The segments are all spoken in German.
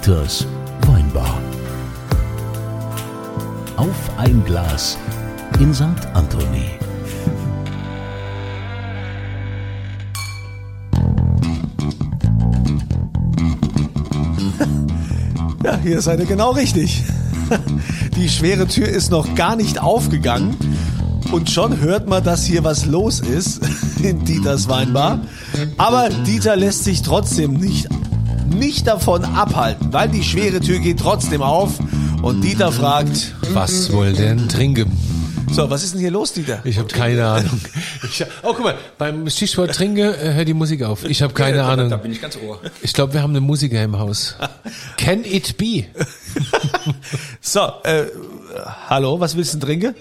Dieters Weinbar. Auf ein Glas in St. Anthony. Ja, hier seid ihr genau richtig. Die schwere Tür ist noch gar nicht aufgegangen. Und schon hört man, dass hier was los ist in Dieters Weinbar. Aber Dieter lässt sich trotzdem nicht, nicht davon abhalten, weil die schwere Tür geht trotzdem auf. Und Dieter fragt, Was wohl denn trinken? so, was ist denn hier los, Dieter? Ich habe keine Ahnung. Ich, oh, guck mal, beim Stichwort trinke, äh, hört die Musik auf. Ich habe keine Da Ahnung. bin ich ganz ohr. Ich glaube, wir haben einen Musiker im Haus. Can it be? So, äh, hallo, was willst du denn trinken?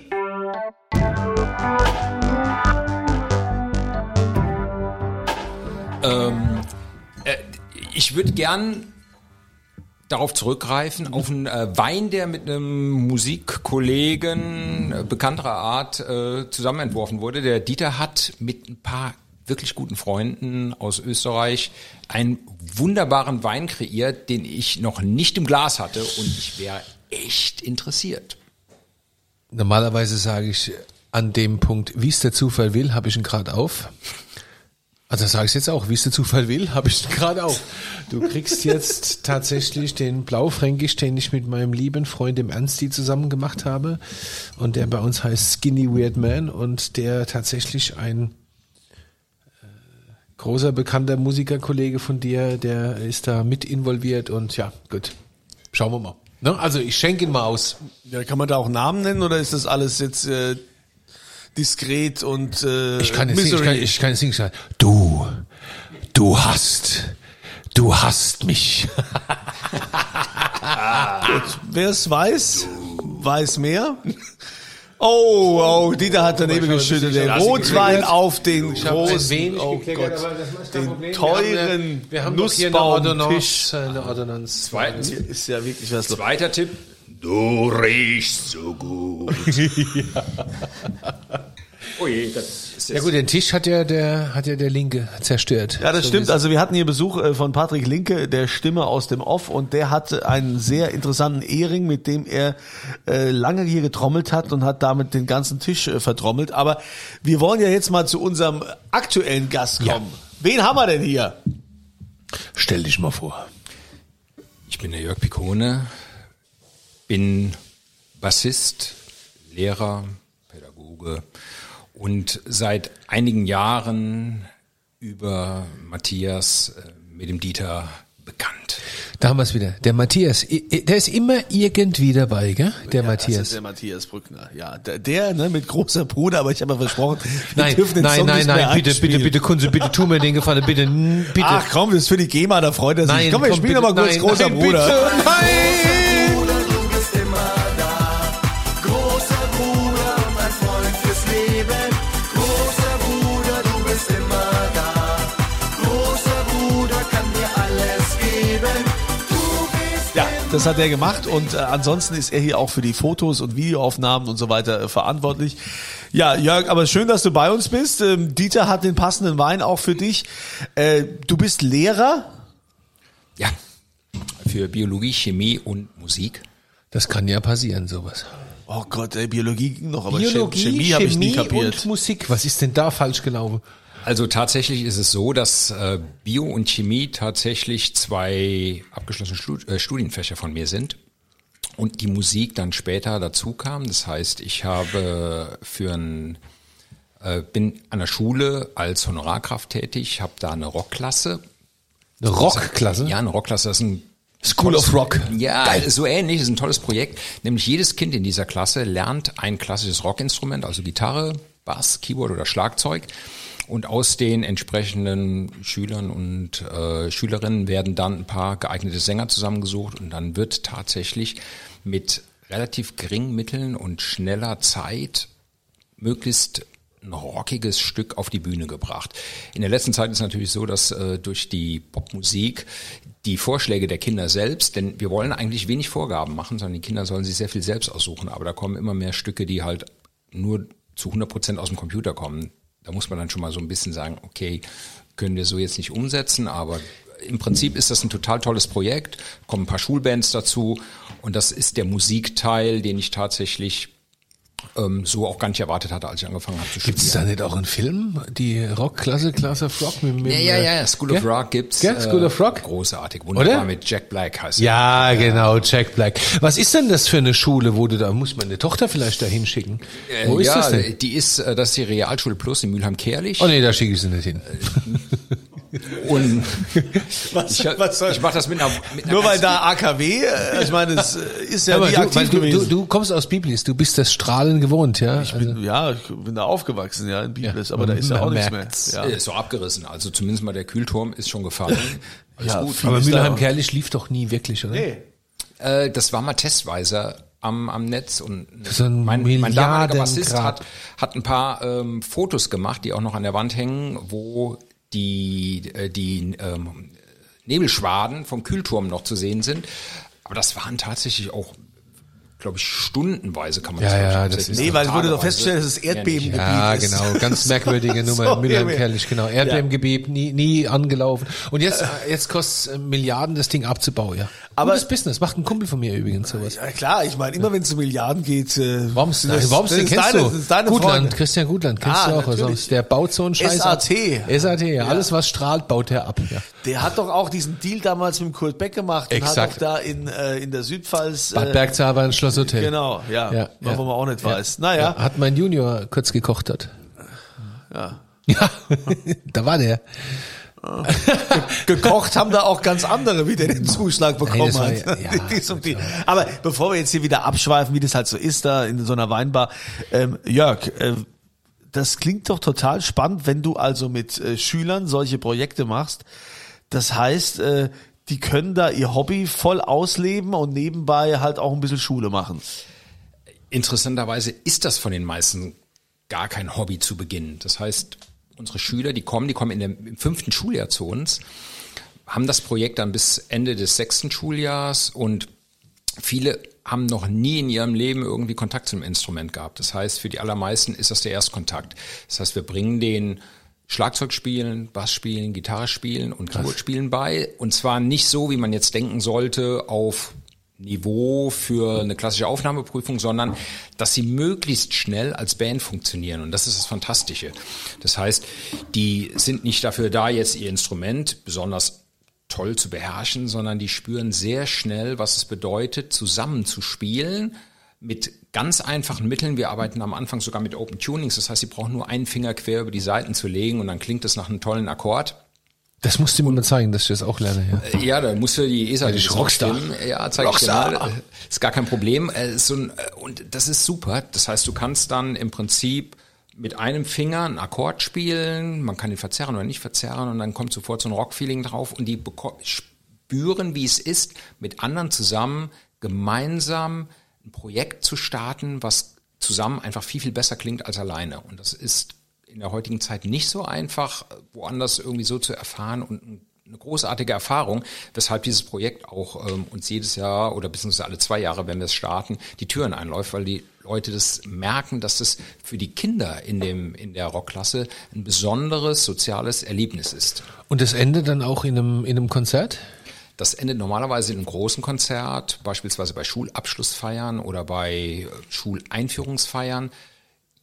Ich würde gern darauf zurückgreifen, auf einen äh, Wein, der mit einem Musikkollegen äh, bekannterer Art äh, zusammen entworfen wurde. Der Dieter hat mit ein paar wirklich guten Freunden aus Österreich einen wunderbaren Wein kreiert, den ich noch nicht im Glas hatte und ich wäre echt interessiert. Normalerweise sage ich an dem Punkt, wie es der Zufall will, habe ich ihn gerade auf. Also sage ich jetzt auch, wie es der Zufall will, habe ich gerade auf. Du kriegst jetzt tatsächlich den Blaufränkisch, den ich mit meinem lieben Freund dem Ernsti zusammen gemacht habe und der bei uns heißt Skinny Weird Man und der tatsächlich ein äh, großer bekannter Musikerkollege von dir, der ist da mit involviert und ja, gut. Schauen wir mal. Ne? Also ich schenke ihn mal aus. Ja, kann man da auch Namen nennen oder ist das alles jetzt äh, diskret und äh, Ich kann nicht, ich Misery? kann, ich kann jetzt nicht sagen, du, du hast, du hast mich. Wer es weiß, weiß mehr. Oh, oh, Dieter hat daneben ich geschüttet. ein Den Rotwein auf den Ich großen, wenig oh Gott, den teuren Nussbaumtisch. Eine. Zweitens, ist ja wirklich was zweiter Tipp. Du riechst so gut. oh je, das ist Ja gut, den Tisch hat ja der, hat ja der Linke zerstört. Ja, das So stimmt. Also wir hatten hier Besuch äh, von Patrick Linke, der Stimme aus dem Off, und der hatte einen sehr interessanten Ehering, mit dem er äh, lange hier getrommelt hat und hat damit den ganzen Tisch äh, vertrommelt. Aber wir wollen ja jetzt mal zu unserem aktuellen Gast kommen. Wen haben wir denn hier? Stell dich mal vor. Ich bin der Jörg Picone, bin Bassist, Lehrer, Pädagoge und seit einigen Jahren über Matthias äh, mit dem Dieter bekannt. Da haben wir es wieder. Der Matthias, der ist immer irgendwie dabei, gell? Der Das ist Matthias. der Matthias Brückner. Ja, der, der ne, mit großer Bruder, aber ich habe ja versprochen, wir Nein, dürfen den nein, Song nein, nicht mehr nein, bitte, bitte, einspielen. bitte, Kunze, bitte, tu mir den Gefallen, bitte, bitte. Ach komm, das ist für die GEMA, da freut er sich. nein, komm, wir spielen doch mal kurz nein, großer nein, Bruder. Bitte, nein! Das hat er gemacht und äh, ansonsten ist er hier auch für die Fotos und Videoaufnahmen und so weiter äh, verantwortlich. Ja, Jörg, aber schön, dass du bei uns bist. Ähm, Dieter hat den passenden Wein auch für dich. Äh, du bist Lehrer. Ja, für Biologie, Chemie und Musik. Das kann ja passieren, sowas. Oh Gott, ey, Biologie ging noch, aber Biologie, Chemie, Chemie, habe ich nie kapiert. und Musik. Was ist denn da falsch gelaufen? Also tatsächlich ist es so, dass äh, Bio und Chemie tatsächlich zwei abgeschlossene äh, Studienfächer von mir sind und die Musik dann später dazu kam. Das heißt, ich habe für ein äh, bin an der Schule als Honorarkraft tätig, habe da eine Rockklasse. Eine Rockklasse? Ja, eine Rockklasse, das ist ein School of Rock. ja, so ähnlich, das ist ein tolles Projekt. Nämlich jedes Kind in dieser Klasse lernt ein klassisches Rockinstrument, also Gitarre, Bass, Keyboard oder Schlagzeug. Und aus den entsprechenden Schülern und äh, Schülerinnen werden dann ein paar geeignete Sänger zusammengesucht und dann wird tatsächlich mit relativ geringen Mitteln und schneller Zeit möglichst ein rockiges Stück auf die Bühne gebracht. In der letzten Zeit ist natürlich so, dass äh, durch die Popmusik die Vorschläge der Kinder selbst, denn wir wollen eigentlich wenig Vorgaben machen, sondern die Kinder sollen sich sehr viel selbst aussuchen, aber da kommen immer mehr Stücke, die halt nur zu 100 Prozent aus dem Computer kommen. Da muss man dann schon mal so ein bisschen sagen, okay, können wir so jetzt nicht umsetzen, aber im Prinzip ist das ein total tolles Projekt, kommen ein paar Schulbands dazu und das ist der Musikteil, den ich tatsächlich ähm, so auch gar nicht erwartet hatte, als ich angefangen habe zu studieren. Gibt es da nicht auch einen Film, die Rockklasse, Class of Rock? Mit, mit, Ja, ja, ja, äh, School of? Rock gibt's. Gell? School äh, of Rock? Großartig, wunderbar Oder? mit Jack Black heißt. Ja, genau, Jack Black. Was ist denn das für eine Schule, wo du da, muss man eine Tochter vielleicht da hinschicken? Wo Äh, ist ja, das denn? Die ist, äh, das ist die Realschule Plus in Mülheim-Kerlich. Oh nee, da schicke ich sie nicht hin. Und Was, ich, was soll, ich mache das mit einer, mit einer nur weil da AKW, äh, ich meine, es äh, ist ja Aber nie du, aktiv du, du, gewesen. du kommst aus Biblis, du bist das Strahlen gewohnt, ja? ich bin, ja, ich bin da aufgewachsen, ja, in Biblis, aber da ist ja auch nichts mehr. Ja. ist so abgerissen. Also zumindest mal der Kühlturm ist schon gefallen. Alles Ja, gut. aber Mülheim-Kerlich lief doch nie wirklich, oder? Nee. Äh, das war mal testweise am, am Netz und ein mein, mein damaliger Bassist hat, hat ein paar ähm, Fotos gemacht, die auch noch an der Wand hängen, wo die, äh, die ähm, Nebelschwaden vom Kühlturm noch zu sehen sind. Aber das waren tatsächlich auch, glaube ich, stundenweise kann man Ja, das ja, sagen. das ist- Nee, weil es wurde doch Tageweise. festgestellt, dass es Erdbebengebiet Ja, ist. genau, ganz merkwürdige Nummer. So, Mülheim-Kerlich, genau. Erdbebengebiet, nie, nie angelaufen. Und jetzt, jetzt kostet es Milliarden, das Ding abzubauen, ja. Aber- Gutes Business, macht ein Kumpel von mir übrigens sowas. Ja klar, ich meine, immer wenn es um Milliarden geht, äh, Warum, das- nein, warum das den ist kennst deine, du? Das ist deine Gutland, Freunde. Christian Gutland, kennst Ah, du auch. natürlich. Sonst, der baut so einen Scheiß SAT. ab. SAT, ja. Alles, was strahlt, baut er ab. Ja. Der hat doch auch diesen Deal damals mit Kurt Beck gemacht und Exakt. hat auch da in, äh, in der Südpfalz Bad äh, Bergzabern, ein Schlosshotel. Genau, ja, was man auch nicht weiß. Naja. Ja, hat mein Junior kurz gekocht hat. Ja. Ja, da war der. Gekocht haben da auch ganz andere, wie der den Zuschlag bekommen hat. ja- ja, die. Aber bevor wir jetzt hier wieder abschweifen, wie das halt so ist da in so einer Weinbar, ähm, Jörg, äh, das klingt doch total spannend, wenn du also mit äh, Schülern solche Projekte machst. Das heißt, äh, die können da ihr Hobby voll ausleben und nebenbei halt auch ein bisschen Schule machen. Interessanterweise ist das von den meisten gar kein Hobby zu Beginn. Das heißt, unsere Schüler, die kommen, die kommen in dem, im fünften Schuljahr zu uns, haben das Projekt dann bis Ende des sechsten Schuljahrs und viele haben noch nie in ihrem Leben irgendwie Kontakt zum Instrument gehabt. Das heißt, für die allermeisten ist das der Erstkontakt. Das heißt, wir bringen den Schlagzeug spielen, Bass spielen, Gitarre spielen und Keyboard spielen bei. Und zwar nicht so, wie man jetzt denken sollte, auf Niveau für eine klassische Aufnahmeprüfung, sondern dass sie möglichst schnell als Band funktionieren. Und das ist das Fantastische. Das heißt, die sind nicht dafür da, jetzt ihr Instrument besonders toll zu beherrschen, sondern die spüren sehr schnell, was es bedeutet, zusammen zu spielen mit ganz einfachen Mitteln. Wir arbeiten am Anfang sogar mit Open Tunings. Das heißt, sie brauchen nur einen Finger quer über die Saiten zu legen und dann klingt es nach einem tollen Akkord. Das musst du mir mal zeigen, dass ich das auch lerne. Ja. Ja, da musst du die ESA ich Rockstar. Ja, zeig ich dir mal. Ist gar kein Problem. Äh, äh, und das ist super. Das heißt, du kannst dann im Prinzip mit einem Finger einen Akkord spielen, man kann ihn verzerren oder nicht verzerren und dann kommt sofort so ein Rock-Feeling drauf und die spüren, wie es ist, mit anderen zusammen gemeinsam ein Projekt zu starten, was zusammen einfach viel, viel besser klingt als alleine. Und das ist in der heutigen Zeit nicht so einfach, woanders irgendwie so zu erfahren und ein- eine großartige Erfahrung, weshalb dieses Projekt auch ähm, uns jedes Jahr oder beziehungsweise alle zwei Jahre, wenn wir es starten, die Türen einläuft, weil die Leute das merken, dass das für die Kinder in dem in der Rockklasse ein besonderes soziales Erlebnis ist. Und das endet dann auch in einem, in einem Konzert? Das endet normalerweise in einem großen Konzert, beispielsweise bei Schulabschlussfeiern oder bei äh, Schuleinführungsfeiern.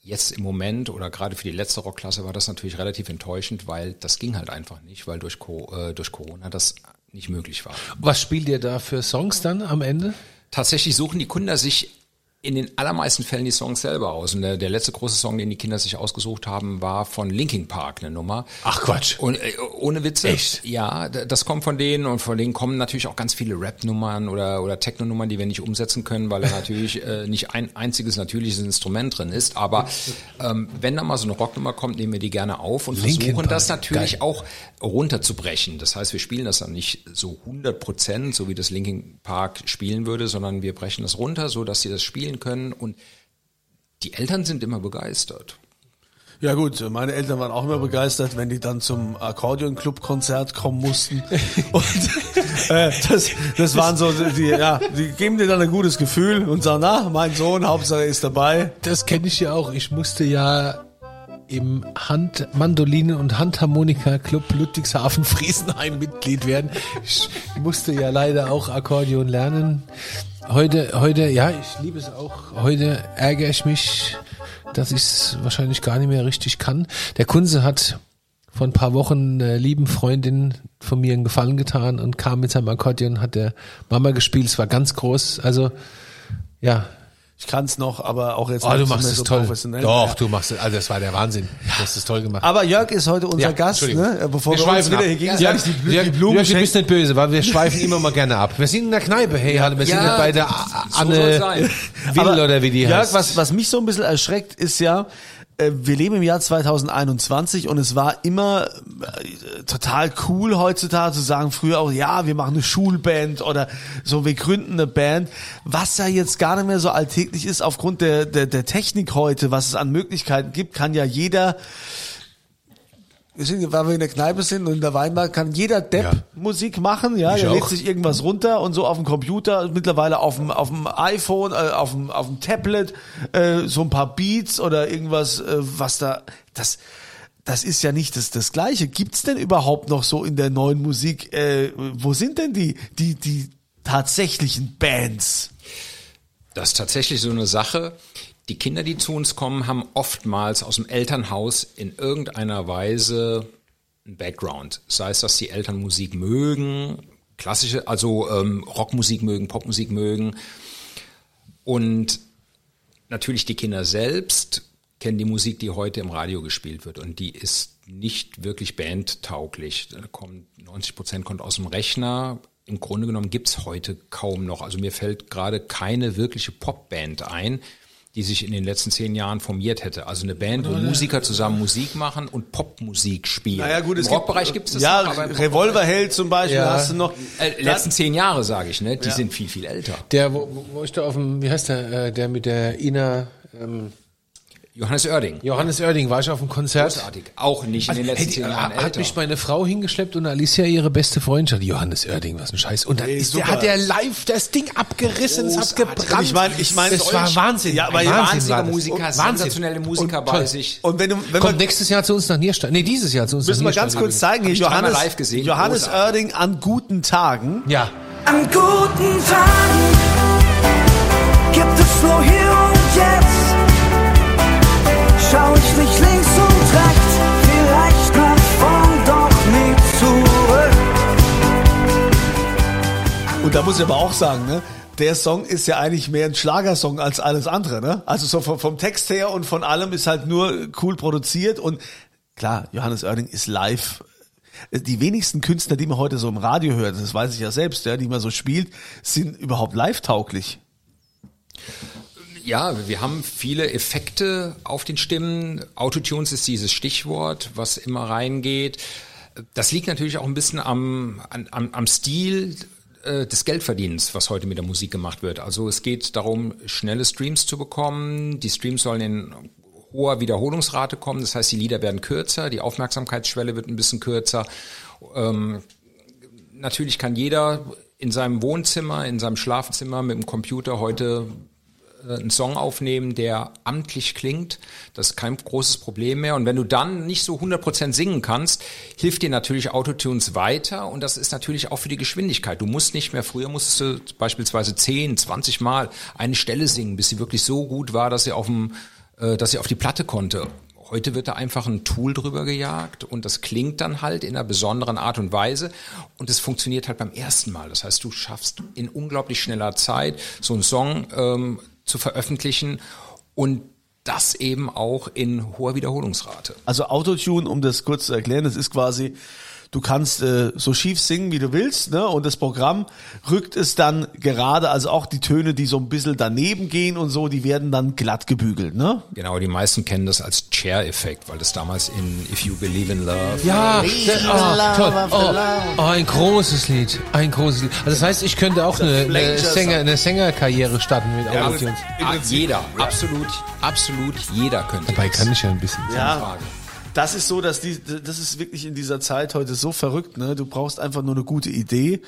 Jetzt im Moment oder gerade für die letzte Rockklasse war das natürlich relativ enttäuschend, weil das ging halt einfach nicht, weil durch, Co äh, durch Corona das nicht möglich war. Was spielt ihr da für Songs dann am Ende? Tatsächlich suchen die Kinder sich in den allermeisten Fällen die Songs selber aus. Und der, der letzte große Song, den die Kinder sich ausgesucht haben, war von Linkin Park, eine Nummer. Ach, Quatsch. Und äh, ohne Witze. Echt? Ja, das kommt von denen und von denen kommen natürlich auch ganz viele Rap-Nummern oder, oder Techno-Nummern, die wir nicht umsetzen können, weil da natürlich äh, nicht ein einziges natürliches Instrument drin ist. Aber ähm, wenn da mal so eine Rocknummer kommt, nehmen wir die gerne auf und Linkin versuchen das Park, natürlich geil. auch runterzubrechen. Das heißt, wir spielen das dann nicht so 100 Prozent, so wie das Linkin Park spielen würde, sondern wir brechen das runter, so dass sie das spielen können und die Eltern sind immer begeistert. Ja gut, meine Eltern waren auch immer begeistert, wenn die dann zum Akkordeon-Club-Konzert kommen mussten. Und äh, das, das waren so, die, ja, die geben dir dann ein gutes Gefühl und sagen, na, mein Sohn, Hauptsache ist dabei. Das kenne ich ja auch. Ich musste ja im Hand Mandolinen und Handharmonika Club Ludwigshafen Friesenheim Mitglied werden. Ich musste ja leider auch Akkordeon lernen. Heute, heute, ja, ich liebe es auch. Heute ärgere ich mich, dass ich es wahrscheinlich gar nicht mehr richtig kann. Der Kunze hat vor ein paar Wochen einer lieben Freundin von mir einen Gefallen getan und kam mit seinem Akkordeon, hat der Mama gespielt. Es war ganz groß. Also, ja, Ich kann es noch, aber auch jetzt Oh, du nicht machst mehr es so toll. professionell. Doch, Ja. du machst es. Also das war der Wahnsinn. Du hast es toll gemacht. Aber Jörg ist heute unser Ja, Gast, ne? bevor wir, uns schweifen wieder hier gegenseitig die, Bl Jörg, die Blumen Jörg, du bist nicht böse, weil wir schweifen immer mal gerne ab. Wir sind in der Kneipe, hey, hallo, wir sind Ja, nicht bei der so Anne. Will oder wie die Jörg, heißt. was, was mich so ein bisschen erschreckt, ist ja, äh, wir leben im Jahr 2021 und es war immer äh, total cool heutzutage zu sagen, früher auch, ja, wir machen eine Schulband oder so, wir gründen eine Band. Was ja jetzt gar nicht mehr so alltäglich ist, aufgrund der, der, der Technik heute, was es an Möglichkeiten gibt, kann ja jeder wir sind, weil wir in der Kneipe sind und in der Weinbar kann jeder Depp Ja. Musik machen, ja, Ich der lädt auch. sich irgendwas runter und so auf dem Computer, mittlerweile auf dem, auf dem iPhone, äh, auf dem, auf dem Tablet, äh, so ein paar Beats oder irgendwas, äh, was da, das, das ist ja nicht das, das Gleiche. Gibt's denn überhaupt noch so in der neuen Musik, äh, wo sind denn die, die, die tatsächlichen Bands? Das ist tatsächlich so eine Sache. Die Kinder, die zu uns kommen, haben oftmals aus dem Elternhaus in irgendeiner Weise einen Background. Sei es, dass die Eltern Musik mögen, klassische, also ähm, Rockmusik mögen, Popmusik mögen. Und natürlich die Kinder selbst kennen die Musik, die heute im Radio gespielt wird. Und die ist nicht wirklich bandtauglich. Da kommt, 90 Prozent kommt aus dem Rechner. Im Grunde genommen gibt's heute kaum noch. Also mir fällt gerade keine wirkliche Popband ein, die sich in den letzten zehn Jahren formiert hätte. Also eine Band, wo Musiker zusammen Musik machen und Popmusik spielen. Im Rockbereich gibt's das Ja, noch, Revolverheld zum Beispiel Ja. hast du noch. äh, letzten zehn Jahre, sage ich, ne? Die sind viel, viel älter. der, wo, wo- wo ich da auf dem, wie heißt der, äh, der mit der Ina, ähm, Johannes Oerding. Johannes Oerding, war ich auf dem Konzert. Großartig. Auch nicht in den letzten Hey, die, zehn Jahren hat älter. mich meine Frau hingeschleppt und Alicia ihre beste Freundin. Johannes Oerding, was ein Scheiß. Und dann Hey, ist der, hat der live das Ding abgerissen, es hat gebrannt. Ich meine, ich meine, das war Wahnsinn. Ja, aber Ein ja, Wahnsinn das. Musiker, Wahnsinn. sensationelle Musiker Und bei toll. sich. Und wenn du, wenn Kommt wir, nächstes Jahr zu uns nach Nierstein. Nee, dieses Jahr zu uns müssen nach wir ganz kurz zeigen, hier Johannes, live gesehen. Johannes. Oerding an guten Tagen. Ja. An guten Tagen gibt es nur hier und jetzt. Und. Und da muss ich aber auch sagen, ne, der Song ist ja eigentlich mehr ein Schlagersong als alles andere, ne? Also so vom, vom Text her und von allem ist halt nur cool produziert und klar, Johannes Oerding ist live. Die wenigsten Künstler, die man heute so im Radio hört, das weiß ich ja selbst, ja, die man so spielt, sind überhaupt live tauglich. Ja, wir haben viele Effekte auf den Stimmen. Autotunes ist dieses Stichwort, was immer reingeht. Das liegt natürlich auch ein bisschen am, am, am Stil äh, des Geldverdienens, was heute mit der Musik gemacht wird. Also es geht darum, schnelle Streams zu bekommen. Die Streams sollen in hoher Wiederholungsrate kommen. Das heißt, die Lieder werden kürzer, die Aufmerksamkeitsschwelle wird ein bisschen kürzer. Ähm, natürlich kann jeder in seinem Wohnzimmer, in seinem Schlafzimmer mit dem Computer heute einen Song aufnehmen, der amtlich klingt. Das ist kein großes Problem mehr. Und wenn du dann nicht so 100% singen kannst, hilft dir natürlich Autotunes weiter. Und das ist natürlich auch für die Geschwindigkeit. Du musst nicht mehr, früher musstest du beispielsweise 10, 20 Mal eine Stelle singen, bis sie wirklich so gut war, dass sie auf dem, äh, dass sie auf die Platte konnte. Heute wird da einfach ein Tool drüber gejagt und das klingt dann halt in einer besonderen Art und Weise und es funktioniert halt beim ersten Mal. Das heißt, du schaffst in unglaublich schneller Zeit so einen Song ähm, zu veröffentlichen und das eben auch in hoher Wiederholungsrate. Also Autotune, um das kurz zu erklären, das ist quasi, du kannst äh, so schief singen, wie du willst, ne? Und das Programm rückt es dann gerade, also auch die Töne, die so ein bisschen daneben gehen und so, die werden dann glatt gebügelt, ne? Genau, die meisten kennen das als Chair-Effekt, weil das damals in If You Believe in Love Ja, der, oh, toll. Oh, oh, ein großes Lied, ein großes Lied. Also das heißt, ich könnte auch eine, eine, Sänger, eine Sängerkarriere starten mit Autotunes. Ah, jeder, absolut, absolut jeder könnte Dabei das. kann ich ja ein bisschen. Ja. Das ist so, dass die, das ist wirklich in dieser Zeit heute so verrückt, ne? Du brauchst einfach nur eine gute Idee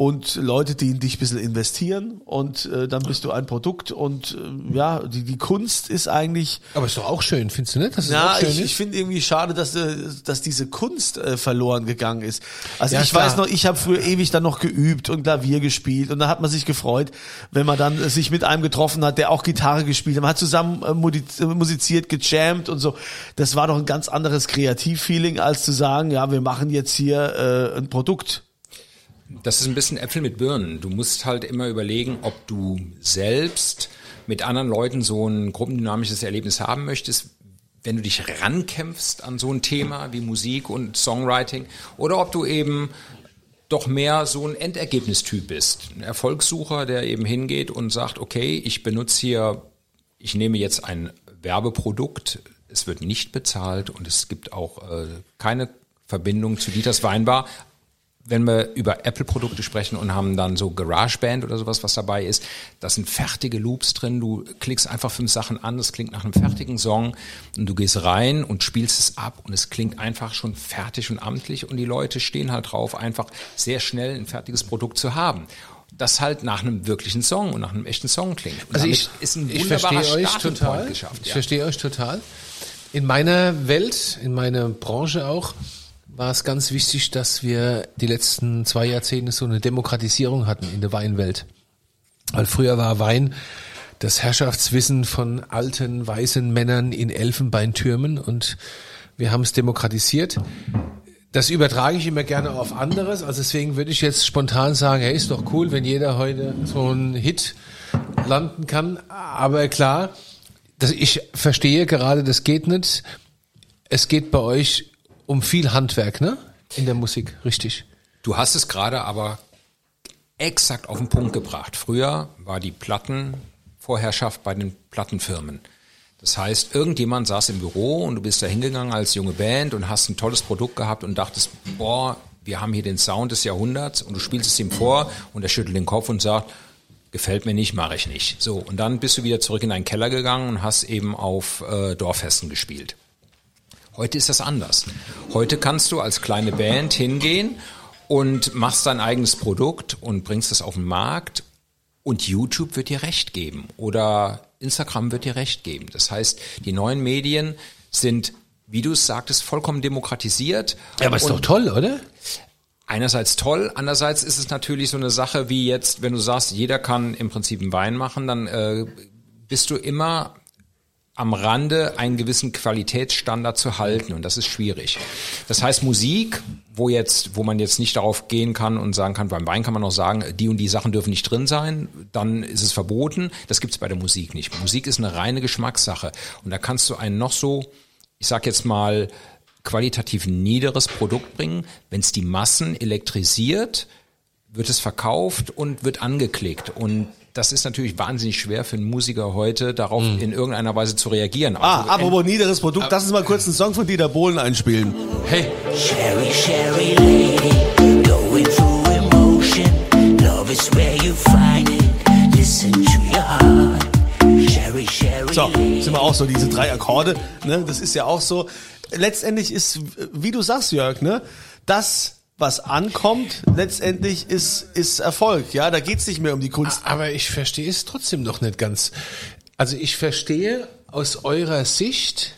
und Leute, die in dich ein bisschen investieren und äh, dann bist du ein Produkt und äh, ja, die, die Kunst ist eigentlich Aber ist doch auch schön, findest du nicht? Dass es ja, auch schön ich, ist? ich finde irgendwie schade, dass, äh, dass diese Kunst äh, verloren gegangen ist. Also Ja, ich klar. weiß noch, ich habe früher ewig dann noch geübt und Klavier gespielt und da hat man sich gefreut, wenn man dann äh, sich mit einem getroffen hat, der auch Gitarre gespielt hat. Man hat zusammen äh, äh, musiziert, gejammt und so. Das war doch ein ganz anderes Kreativfeeling, als zu sagen, ja, wir machen jetzt hier äh, ein Produkt. Das ist ein bisschen Äpfel mit Birnen. Du musst halt immer überlegen, ob du selbst mit anderen Leuten so ein gruppendynamisches Erlebnis haben möchtest, wenn du dich rankämpfst an so ein Thema wie Musik und Songwriting oder ob du eben doch mehr so ein Endergebnistyp bist. Ein Erfolgssucher, der eben hingeht und sagt, okay, ich benutze hier, ich nehme jetzt ein Werbeprodukt, es wird nicht bezahlt und es gibt auch äh, keine Verbindung zu Dieters Weinbar, wenn wir über Apple-Produkte sprechen und haben dann so GarageBand oder sowas, was dabei ist, da sind fertige Loops drin. Du klickst einfach fünf Sachen an, das klingt nach einem fertigen Song und du gehst rein und spielst es ab und es klingt einfach schon fertig und amtlich und die Leute stehen halt drauf, einfach sehr schnell ein fertiges Produkt zu haben. Das halt nach einem wirklichen Song und nach einem echten Song klingt. Und Also ich, ist ein ich verstehe euch total. Geschafft. Ich Ja. verstehe euch total. In meiner Welt, in meiner Branche auch, war es ganz wichtig, dass wir die letzten zwei Jahrzehnte so eine Demokratisierung hatten in der Weinwelt. Weil früher war Wein das Herrschaftswissen von alten, weißen Männern in Elfenbeintürmen und wir haben es demokratisiert. Das übertrage ich immer gerne auf anderes. Also deswegen würde ich jetzt spontan sagen, hey, ist doch cool, wenn jeder heute so einen Hit landen kann. Aber klar, ich verstehe gerade, das geht nicht. Es geht bei euch um viel Handwerk, ne? In der Musik, richtig. Du hast es gerade aber exakt auf den Punkt gebracht. Früher war die Plattenvorherrschaft bei den Plattenfirmen. Das heißt, irgendjemand saß im Büro und du bist da hingegangen als junge Band und hast ein tolles Produkt gehabt und dachtest, boah, wir haben hier den Sound des Jahrhunderts und du spielst es ihm vor und er schüttelt den Kopf und sagt, gefällt mir nicht, mache ich nicht. So, und dann bist du wieder zurück in deinen Keller gegangen und hast eben auf äh, Dorffesten gespielt. Heute ist das anders. Heute kannst du als kleine Band hingehen und machst dein eigenes Produkt und bringst es auf den Markt und YouTube wird dir recht geben oder Instagram wird dir recht geben. Das heißt, die neuen Medien sind, wie du es sagtest, vollkommen demokratisiert. Ja, aber ist doch toll, oder? einerseits toll, andererseits ist es natürlich so eine Sache wie jetzt, wenn du sagst, jeder kann im Prinzip einen Wein machen, dann äh, bist du immer am Rande einen gewissen Qualitätsstandard zu halten und das ist schwierig. Das heißt Musik, wo jetzt, wo man jetzt nicht darauf gehen kann und sagen kann, beim Wein kann man auch sagen, die und die Sachen dürfen nicht drin sein, dann ist es verboten. Das gibt es bei der Musik nicht. Musik ist eine reine Geschmackssache und da kannst du einen noch so, ich sag jetzt mal qualitativ niederes Produkt bringen, wenn es die Massen elektrisiert, wird es verkauft und wird angeklickt und das ist natürlich wahnsinnig schwer für einen Musiker heute, darauf in irgendeiner Weise zu reagieren. Ah, Also, apropos niederes Produkt, lass uns mal kurz einen Song von Dieter Bohlen einspielen. Hey, Sherry, Sherry lady, going through emotion. Love is where you find it. Listen to your heart. Sherry, Sherry So, sind wir auch so, diese drei Akkorde, ne? Das ist ja auch so. Letztendlich ist, wie du sagst, Jörg, ne? Das, was ankommt, letztendlich ist, ist Erfolg, ja? Da geht's nicht mehr um die Kunst. aber ich verstehe es trotzdem noch nicht ganz. Also ich verstehe aus eurer Sicht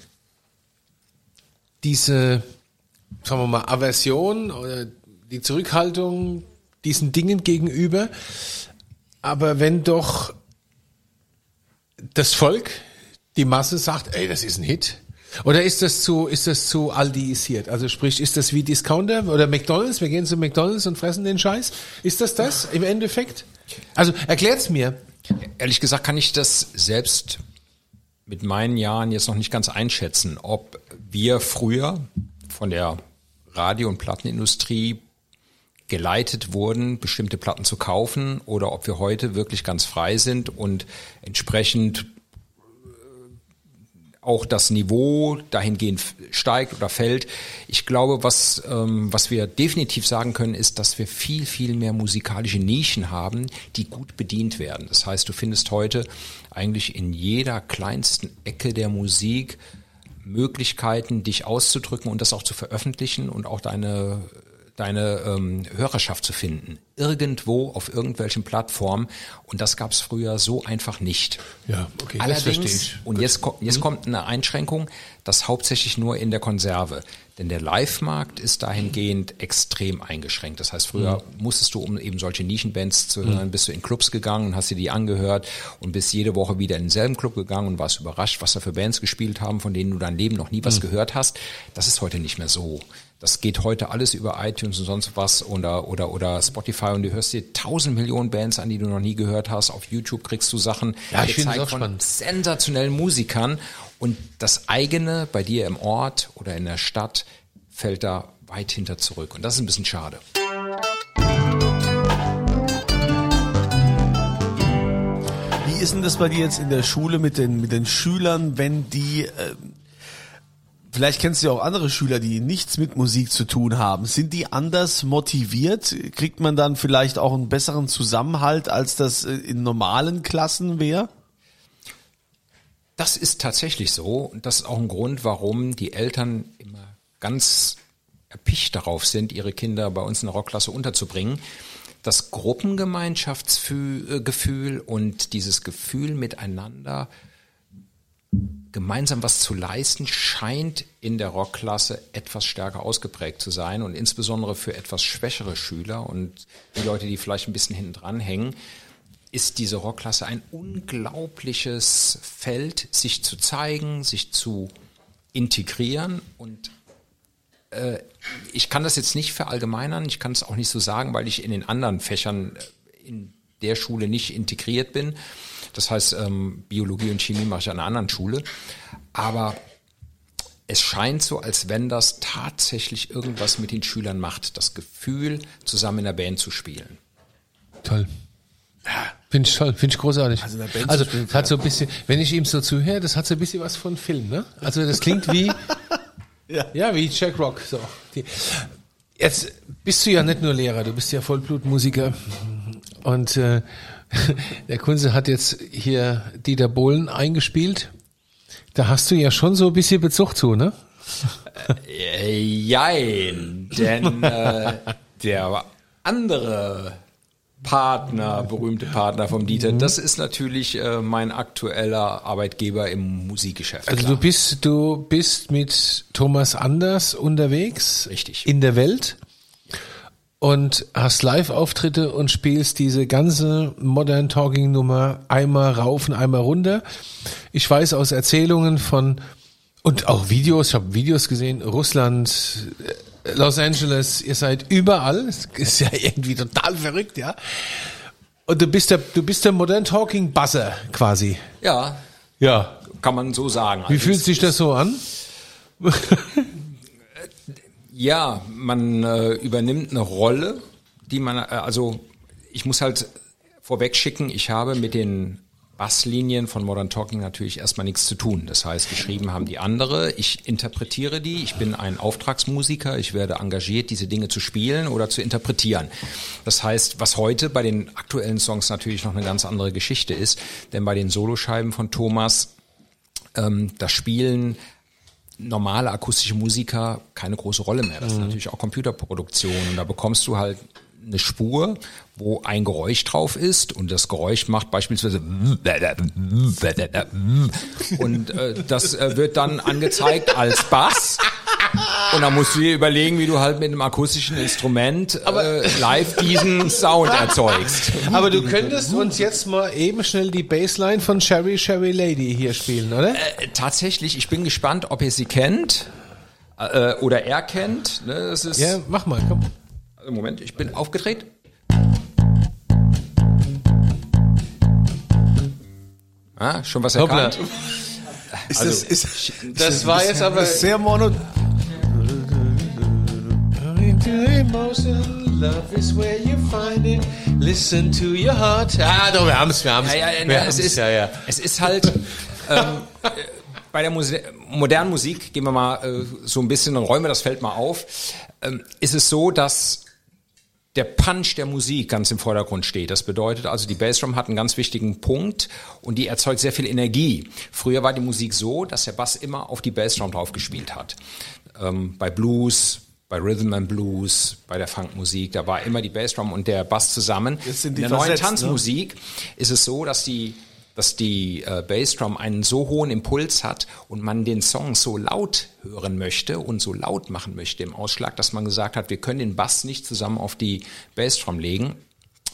diese, sagen wir mal, Aversion oder die Zurückhaltung diesen Dingen gegenüber. Aber wenn doch das Volk, die Masse sagt, ey, das ist ein Hit. Oder ist das zu, ist das zu aldiisiert? Also sprich, ist das wie Discounter oder McDonalds? Wir gehen zu McDonalds und fressen den Scheiß. Ist das das im Endeffekt? Also erklärt's mir. Ehrlich gesagt kann ich das selbst mit meinen Jahren jetzt noch nicht ganz einschätzen, ob wir früher von der Radio- und Plattenindustrie geleitet wurden, bestimmte Platten zu kaufen oder ob wir heute wirklich ganz frei sind und entsprechend auch das Niveau dahingehend steigt oder fällt. Ich glaube, was, ähm, was wir definitiv sagen können, ist, dass wir viel, viel mehr musikalische Nischen haben, die gut bedient werden. Das heißt, du findest heute eigentlich in jeder kleinsten Ecke der Musik Möglichkeiten, dich auszudrücken und das auch zu veröffentlichen und auch deine deine ähm, Hörerschaft zu finden. Irgendwo auf irgendwelchen Plattformen. Und das gab es früher so einfach nicht. Ja, okay, das verstehe Allerdings, ich. und jetzt, ko- jetzt kommt eine Einschränkung, das hauptsächlich nur in der Konserve. Denn der Live-Markt ist dahingehend extrem eingeschränkt. Das heißt, früher musstest du, um eben solche Nischenbands zu hören, bist du in Clubs gegangen und hast dir die angehört und bist jede Woche wieder in denselben Club gegangen und warst überrascht, was da für Bands gespielt haben, von denen du dein Leben noch nie was gehört hast. Das ist heute nicht mehr so. Das geht heute alles über iTunes und sonst was oder, oder, oder Spotify und du hörst dir tausend Millionen Bands an, die du noch nie gehört hast. Auf YouTube kriegst du Sachen Ja, ich gezeigt von spannend. sensationellen Musikern und das eigene bei dir im Ort oder in der Stadt fällt da weit hinter zurück und das ist ein bisschen schade. Wie ist denn das bei dir jetzt in der Schule mit den, mit den Schülern, wenn die, äh, vielleicht kennst du ja auch andere Schüler, die nichts mit Musik zu tun haben. Sind die anders motiviert? Kriegt man dann vielleicht auch einen besseren Zusammenhalt, als das äh, in normalen Klassen wäre? Das ist tatsächlich so und das ist auch ein Grund, warum die Eltern immer ganz erpicht darauf sind, ihre Kinder bei uns in der Rockklasse unterzubringen. Das Gruppengemeinschaftsgefühl und dieses Gefühl miteinander gemeinsam was zu leisten, scheint in der Rockklasse etwas stärker ausgeprägt zu sein und insbesondere für etwas schwächere Schüler und die Leute, die vielleicht ein bisschen hinten dran hängen, ist diese Rockklasse ein unglaubliches Feld, sich zu zeigen, sich zu integrieren und äh, ich kann das jetzt nicht verallgemeinern, ich kann es auch nicht so sagen, weil ich in den anderen Fächern äh, in der Schule nicht integriert bin. Das heißt, ähm, Biologie und Chemie mache ich an einer anderen Schule. Aber es scheint so, als wenn das tatsächlich irgendwas mit den Schülern macht. Das Gefühl, zusammen in der Band zu spielen. Toll. Finde ich toll, finde ich großartig. Also in der Band Also, spielen, hat so ein bisschen, wenn ich ihm so zuhöre, das hat so ein bisschen was von Film, ne? Also das klingt wie, Ja. ja, wie Jack Rock. So. Die, jetzt bist du ja nicht nur Lehrer, du bist ja Vollblutmusiker. Und äh, der Kunze hat jetzt hier Dieter Bohlen eingespielt. Da hast du ja schon so ein bisschen Bezug zu, ne? Äh, Jein, denn äh, der andere Partner, berühmte Partner vom Dieter, das ist natürlich äh, mein aktueller Arbeitgeber im Musikgeschäft. Also klar. du bist, du bist mit Thomas Anders unterwegs. Richtig. In der Welt. Und hast Live-Auftritte und spielst diese ganze Modern Talking Nummer einmal rauf und einmal runter. Ich weiß aus Erzählungen von, und auch Videos, ich habe Videos gesehen, Russland, Los Angeles, ihr seid überall. Das ist ja irgendwie total verrückt, ja. Und du bist der, du bist der Modern Talking Buzzer quasi. ja, Ja. kann man so sagen. Wie Also fühlt sich das so an? Ja, man äh, übernimmt eine Rolle, die man, äh, also ich muss halt vorweg schicken, ich habe mit den Basslinien von Modern Talking natürlich erstmal nichts zu tun. Das heißt, geschrieben haben die andere, ich interpretiere die, ich bin ein Auftragsmusiker, ich werde engagiert, diese Dinge zu spielen oder zu interpretieren. Das heißt, was heute bei den aktuellen Songs natürlich noch eine ganz andere Geschichte ist, denn bei den Soloscheiben von Thomas ähm, das Spielen normale akustische Musiker keine große Rolle mehr. Das ist natürlich auch Computerproduktion und da bekommst du halt eine Spur, wo ein Geräusch drauf ist und das Geräusch macht beispielsweise und äh, das äh, wird dann angezeigt als Bass und dann musst du dir überlegen, wie du halt mit einem akustischen Instrument äh, live diesen Sound erzeugst. Aber du könntest uns jetzt mal eben schnell die Bassline von Sherry Sherry Lady hier spielen, oder? Äh, tatsächlich, ich bin gespannt, ob ihr sie kennt äh, oder er kennt. Ne, das ist, ja, mach mal, komm. Moment, ich bin aufgedreht. Ah, schon was Hoppla. erkannt? Ist Also, das, ist, Das war jetzt aber sehr mono. Love is where you find it. Listen to your heart. Ah, doch, wir haben's, wir haben's. Ja, ja, wir ja, haben's, es, ist, ja, ja. es ist halt ähm, äh, bei der Muse modernen Musik, gehen wir mal äh, so ein bisschen und räumen das Feld mal auf, ähm, ist es so, dass der Punch der Musik ganz im Vordergrund steht. Das bedeutet also, die Bassdrum hat einen ganz wichtigen Punkt und die erzeugt sehr viel Energie. Früher war die Musik so, dass der Bass immer auf die Bassdrum drauf gespielt hat. Ähm, bei Blues, bei Rhythm and Blues, bei der Funkmusik, da war immer die Bassdrum und der Bass zusammen. In der neuen versetzt, ne? Tanzmusik ist es so, dass die dass die äh, Bassdrum einen so hohen Impuls hat und man den Song so laut hören möchte und so laut machen möchte im Ausschlag, dass man gesagt hat, wir können den Bass nicht zusammen auf die Bassdrum legen,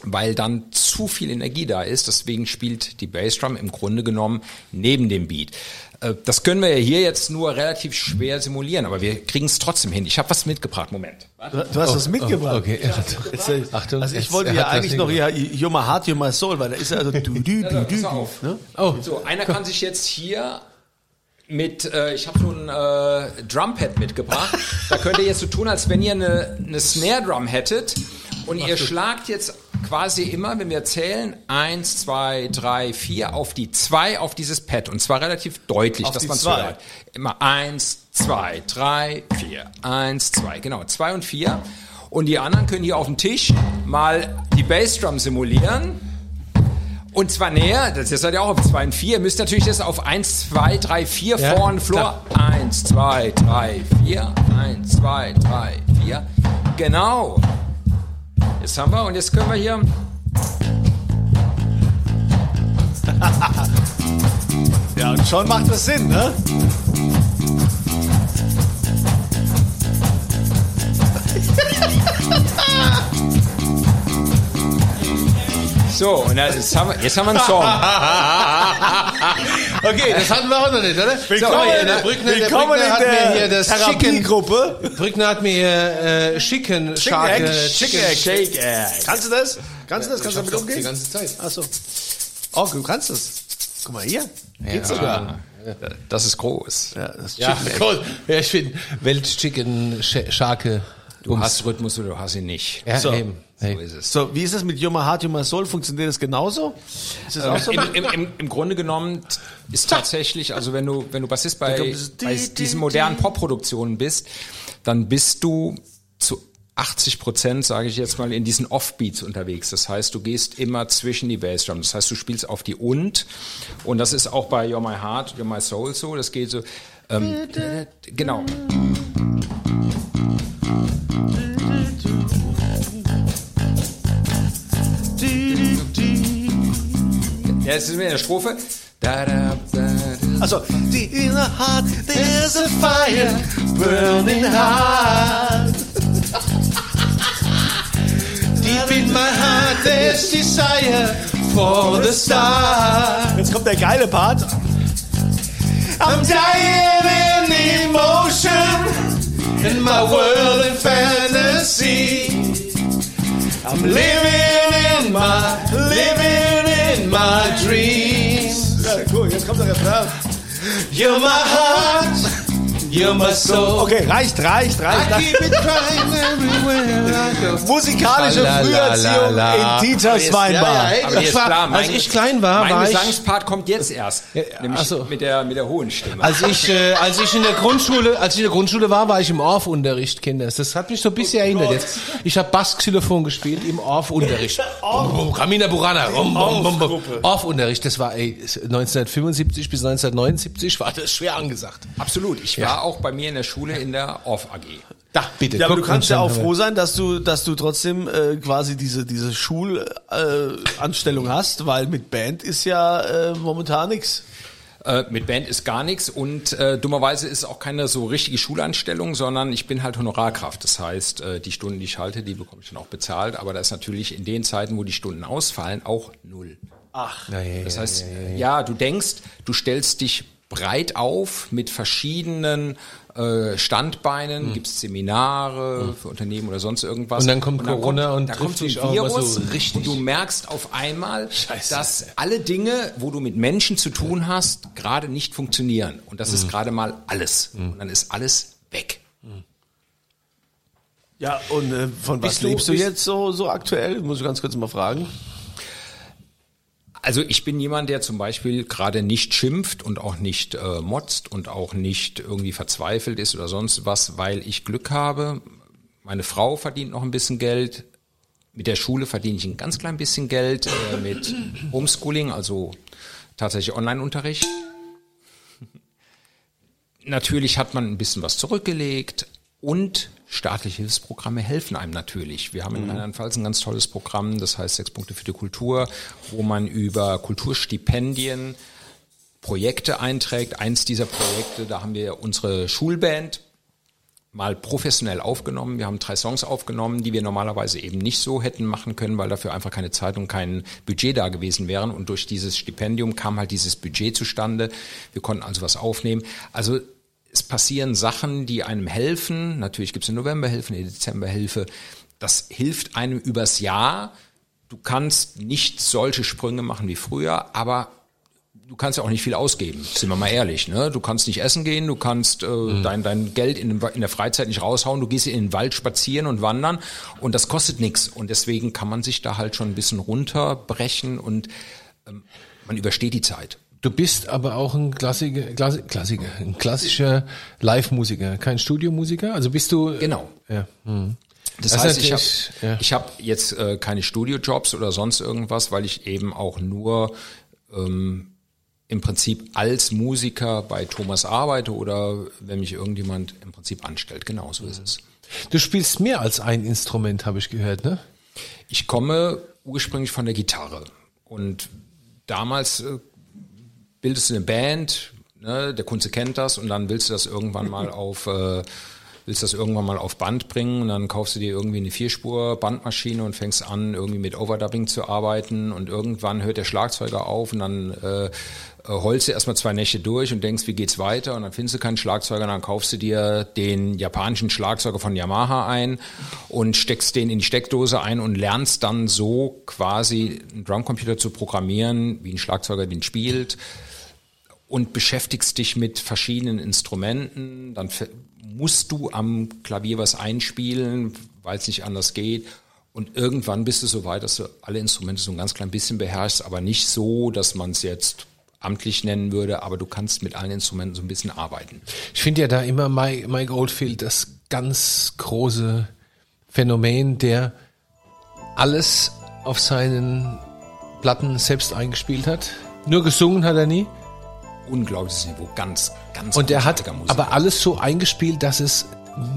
weil dann zu viel Energie da ist. Deswegen spielt die Bassdrum im Grunde genommen neben dem Beat. Äh, Das können wir ja hier jetzt nur relativ schwer simulieren, aber wir kriegen es trotzdem hin. Ich habe was mitgebracht. Moment. Du, du hast das mitgebracht. Oh, okay. Jetzt, äh, Achtung, also ich jetzt- wollte ja hat eigentlich noch ja, You're my heart, you're my soul, weil da ist ja also du, du, du, Ja, du, auf. ne? Oh, So, einer kann sich jetzt hier mit, äh, ich habe so ein äh, Drumpad mitgebracht. Da könnt ihr jetzt so tun, als wenn ihr eine, eine Snare Drum hättet und ihr schlagt jetzt quasi immer, wenn wir zählen, eins, zwei, drei, vier auf die zwei auf dieses Pad und zwar relativ deutlich, Auf dass man es hört. Immer eins, zwei, drei, vier, eins, zwei, genau, zwei und vier. Und die anderen können hier auf dem Tisch mal die Bassdrum simulieren. Und zwar näher, das ist seid ihr auch auf 2 und 4. Ihr müsst natürlich das auf 1, 2, 3, 4 Ja, vorne Floor. 1, 2, 3, 4. 1, 2, 3, 4. Genau. Jetzt haben wir und jetzt können wir hier. Ja, und schon macht das Sinn, ne? So, und jetzt haben wir, jetzt haben wir einen Song. Okay, das hatten wir auch noch nicht, oder? Willkommen, so, hier, der Brückner, der willkommen Brückner in hat mir hier der das Chicken, Therapiegruppe. Brückner hat mir äh, Chicken, Scharke, Egg, Chicken. Shake. Kannst du das? Kannst du das? Kannst du damit Die umgehen? ganze Zeit. Achso. Oh, du kannst das. Guck mal hier. Geht's sogar. Das ist groß. Ja, das ist Ja, Chicken cool. ja ich finde Weltchicken, Sch- Scharke. Du hast Rhythmus oder du hast ihn nicht. Ja, So. eben. Hey. So ist es. So, wie ist das mit my heart, my soul? Funktioniert das genauso? Ist das auch so? Im, im, im, Im Grunde genommen ist tatsächlich, also wenn du, wenn du Bassist bei, bei Di, diesen Di, modernen. Popproduktionen bist, dann bist du zu 80 Prozent, sage ich jetzt mal, in diesen Offbeats unterwegs. Das heißt, du gehst immer zwischen die Bassdrum. Das heißt, du spielst auf die und. Und das ist auch bei You're My Heart, You're My Soul so. Das geht so. Ähm, genau. Jetzt sind wir in der Strophe. Da, da, da, da. Also, deep in the heart, there's a fire burning hard. Deep in my heart there's desire for the star. Jetzt kommt der geile Part. I'm dying in emotion in my world in fantasy. I'm living in my, living in my dreams. Ja, cool, jetzt kommt der Refrain. You're my heart, you're my soul. Okay, reicht, reicht, reicht. I keep it crying everywhere I go. Musikalische Früherziehung in Dieters Weinbar. Aber dir ich ist war, klar, mein- als ich klein war, Mein war ich, Gesangspart kommt jetzt erst. nämlich so. mit, der, mit der hohen Stimme. als ich, äh, als ich in der Grundschule, als ich in der Grundschule war, war ich im Orff-Unterricht, Kinder. Das hat mich so ein bisschen erinnert jetzt. Ich habe Bassxylophon gespielt im Orff-Unterricht. Kamina Burana. Orff-Unterricht, das war ey, 1975 bis 1979 war das schwer angesagt. Absolut. Ich war auch bei mir in der Schule in der Off AG. Da, bitte. Ja, aber du kannst ja auch froh sein, dass du, dass du trotzdem äh, quasi diese diese Schulanstellung äh, hast, weil mit Band ist ja äh, momentan nix. Äh, mit Band ist gar nichts und äh, dummerweise ist auch keine so richtige Schulanstellung, sondern ich bin halt Honorarkraft. Das heißt, äh, die Stunden, die ich halte, die bekomme ich dann auch bezahlt. Aber da ist natürlich in den Zeiten, wo die Stunden ausfallen, auch null. Ach, Ja, ja, Das ja, heißt, ja, ja. ja, du denkst, du stellst dich breit auf mit verschiedenen äh, Standbeinen, gibst Seminare für Unternehmen oder sonst irgendwas. Und dann kommt Corona und da trifft kommt so ein dich auch mal Virus so richtig. und du merkst auf einmal, Scheiße. dass alle Dinge, wo du mit Menschen zu tun hast, gerade nicht funktionieren. Und das Mhm. ist gerade mal alles. Und dann ist alles weg. ja, und äh, von was Bist du- lebst du bist- jetzt so so aktuell? Muss ich ganz kurz mal fragen. Also ich bin jemand, der zum Beispiel gerade nicht schimpft und auch nicht äh, motzt und auch nicht irgendwie verzweifelt ist oder sonst was, weil ich Glück habe. Meine Frau verdient noch ein bisschen Geld. Mit der Schule verdiene ich ein ganz klein bisschen Geld. Äh, mit Homeschooling, also tatsächlich Online-Unterricht. Natürlich hat man ein bisschen was zurückgelegt und staatliche Hilfsprogramme helfen einem natürlich. Wir haben in Rheinland-Pfalz ein ganz tolles Programm, das heißt Sechs Punkte für die Kultur, wo man über Kulturstipendien Projekte einträgt. Eins dieser Projekte, da haben wir unsere Schulband mal professionell aufgenommen. Wir haben drei Songs aufgenommen, die wir normalerweise eben nicht so hätten machen können, weil dafür einfach keine Zeit und kein Budget da gewesen wären. Und durch dieses Stipendium kam halt dieses Budget zustande. Wir konnten also was aufnehmen. Also es passieren Sachen, die einem helfen. Natürlich gibt es eine Novemberhilfe, eine Dezemberhilfe. Das hilft einem übers Jahr. Du kannst nicht solche Sprünge machen wie früher, aber du kannst ja auch nicht viel ausgeben, sind wir mal ehrlich. Ne? Du kannst nicht essen gehen, du kannst äh, dein, dein Geld in, in der Freizeit nicht raushauen, du gehst in den Wald spazieren und wandern und das kostet nichts. Und deswegen kann man sich da halt schon ein bisschen runterbrechen und ähm, man übersteht die Zeit. Du bist aber auch ein Klassiker, Klassi- Klassiker, ein klassischer Live-Musiker, kein Studiomusiker. Also bist du. Genau. Ja. hm. Das, Das heißt, ich habe ja. ich hab jetzt äh, keine Studiojobs oder sonst irgendwas, weil ich eben auch nur ähm, im Prinzip als Musiker bei Thomas arbeite oder wenn mich irgendjemand im Prinzip anstellt. Genau so ist es. Du spielst mehr als ein Instrument, habe ich gehört, ne? Ich komme ursprünglich von der Gitarre und damals äh, bildest du eine Band, ne, der Kunze kennt das und dann willst du das irgendwann mal auf äh, willst das irgendwann mal auf Band bringen und dann kaufst du dir irgendwie eine Vierspur Bandmaschine und fängst an irgendwie mit Overdubbing zu arbeiten und irgendwann hört der Schlagzeuger auf und dann äh, äh, holst du erstmal zwei Nächte durch und denkst, wie geht's weiter und dann findest du keinen Schlagzeuger, dann kaufst du dir den japanischen Schlagzeuger von Yamaha ein und steckst den in die Steckdose ein und lernst dann so quasi einen Drumcomputer zu programmieren, wie ein Schlagzeuger den spielt und beschäftigst dich mit verschiedenen Instrumenten, dann musst du am Klavier was einspielen, weil es nicht anders geht. Und irgendwann bist du so weit, dass du alle Instrumente so ein ganz klein bisschen beherrschst, aber nicht so, dass man es jetzt amtlich nennen würde, aber du kannst mit allen Instrumenten so ein bisschen arbeiten. Ich finde ja da immer Mike, Mike Oldfield das ganz große Phänomen, der alles auf seinen Platten selbst eingespielt hat. Nur gesungen hat er nie. Unglaubliches Niveau, ganz, ganz Und er hat Musiker. aber alles so eingespielt, dass es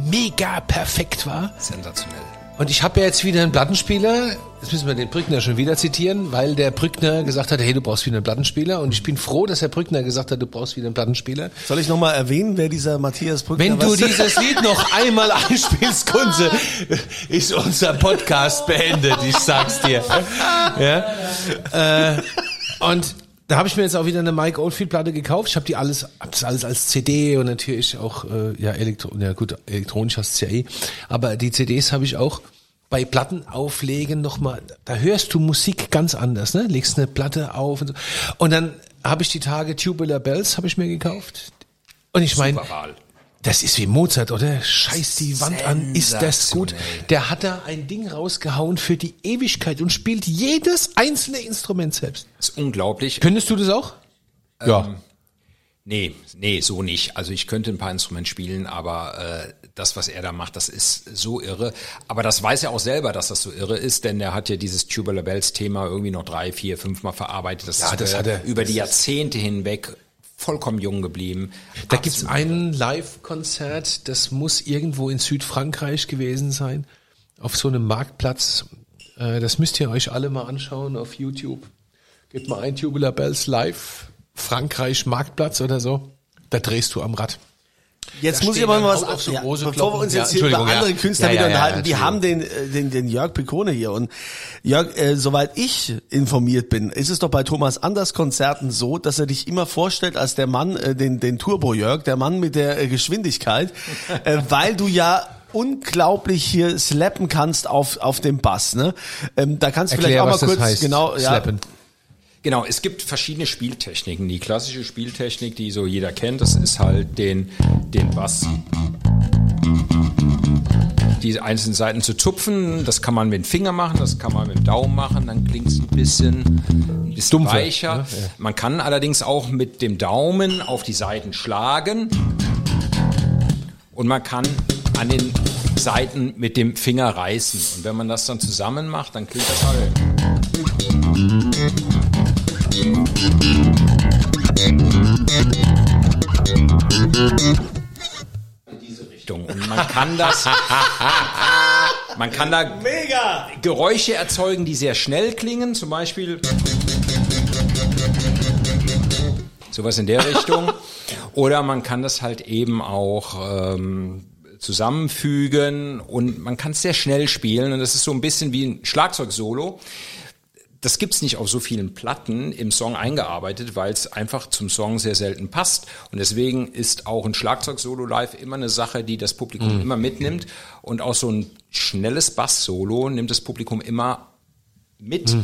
mega perfekt war. sensationell. Und ich habe ja jetzt wieder einen Plattenspieler. Jetzt müssen wir den Brückner schon wieder zitieren, weil der Brückner gesagt hat, hey, du brauchst wieder einen Plattenspieler. Und ich bin froh, dass der Brückner gesagt hat, du brauchst wieder einen Plattenspieler. Soll ich nochmal erwähnen, wer dieser Matthias Brückner Wenn du dieses Lied noch einmal einspielst, Kunze, ist unser Podcast beendet, ich sag's dir. Ja? Äh, und da habe ich mir jetzt auch wieder eine Mike Oldfield Platte gekauft. Ich habe die alles, hab das alles als CD und natürlich auch äh, ja, Elektro ja gut, elektronisch hast du ja eh, aber die CDs habe ich auch bei Platten auflegen nochmal, da hörst du Musik ganz anders, ne? Legst eine Platte auf und so. Und dann habe ich die Tage Tubular Bells habe ich mir gekauft. Und ich meine, das ist wie Mozart, oder? Scheiß die Wand an, ist das gut? Der hat da ein Ding rausgehauen für die Ewigkeit und spielt jedes einzelne Instrument selbst. ist unglaublich. Könntest du das auch? ja. Nee, nee, so nicht. Also ich könnte ein paar Instrumente spielen, aber äh, das, was er da macht, das ist so irre. Aber das weiß er auch selber, dass das so irre ist, denn er hat ja dieses Tubular Bells Thema irgendwie noch drei, vier, fünf Mal verarbeitet. Das Ja, ist das hat er- über die Jahrzehnte hinweg vollkommen jung geblieben. Da gibt's ein Live-Konzert, das muss irgendwo in Südfrankreich gewesen sein, auf so einem Marktplatz. Äh, Das müsst ihr euch alle mal anschauen auf YouTube. Gebt mal ein Tubular Bells Live, Frankreich Marktplatz oder so. Da drehst du am Rad. Jetzt Da muss ich aber mal was auch so ja, bevor wir uns Ja, jetzt hier über andere ja. Künstler Ja, wieder ja, ja, unterhalten. wir haben den, äh, den, den Jörg Picone hier und Jörg, äh, soweit ich informiert bin, ist es doch bei Thomas Anders Konzerten so, dass er dich immer vorstellt als der Mann, äh, den, den Turbo Jörg, der Mann mit der äh, Geschwindigkeit, äh, weil du ja unglaublich hier slappen kannst auf auf dem Bass, ne? Ähm, da kannst du vielleicht Erklär, auch mal kurz heißt, genau ja, slappen. Genau, es gibt verschiedene Spieltechniken. Die klassische Spieltechnik, die so jeder kennt, das ist halt den, den Bass die einzelnen Seiten zu zupfen. Das kann man mit dem Finger machen, das kann man mit dem Daumen machen, dann klingt es ein bisschen, ein bisschen Dumpfer, weicher. ne? Man kann allerdings auch mit dem Daumen auf die Seiten schlagen und man kann an den Seiten mit dem Finger reißen. Und wenn man das dann zusammen macht, dann klingt das halt. Und man kann das, man kann da Mega! Geräusche erzeugen, die sehr schnell klingen, zum Beispiel sowas in der Richtung. Oder man kann das halt eben auch ähm, zusammenfügen und man kann es sehr schnell spielen und das ist so ein bisschen wie ein Schlagzeugsolo. Das gibt's nicht auf so vielen Platten im Song eingearbeitet, weil es einfach zum Song sehr selten passt. Und deswegen ist auch ein Schlagzeugsolo live immer eine Sache, die das Publikum immer mitnimmt. Und auch so ein schnelles Bass-Solo nimmt das Publikum immer mit,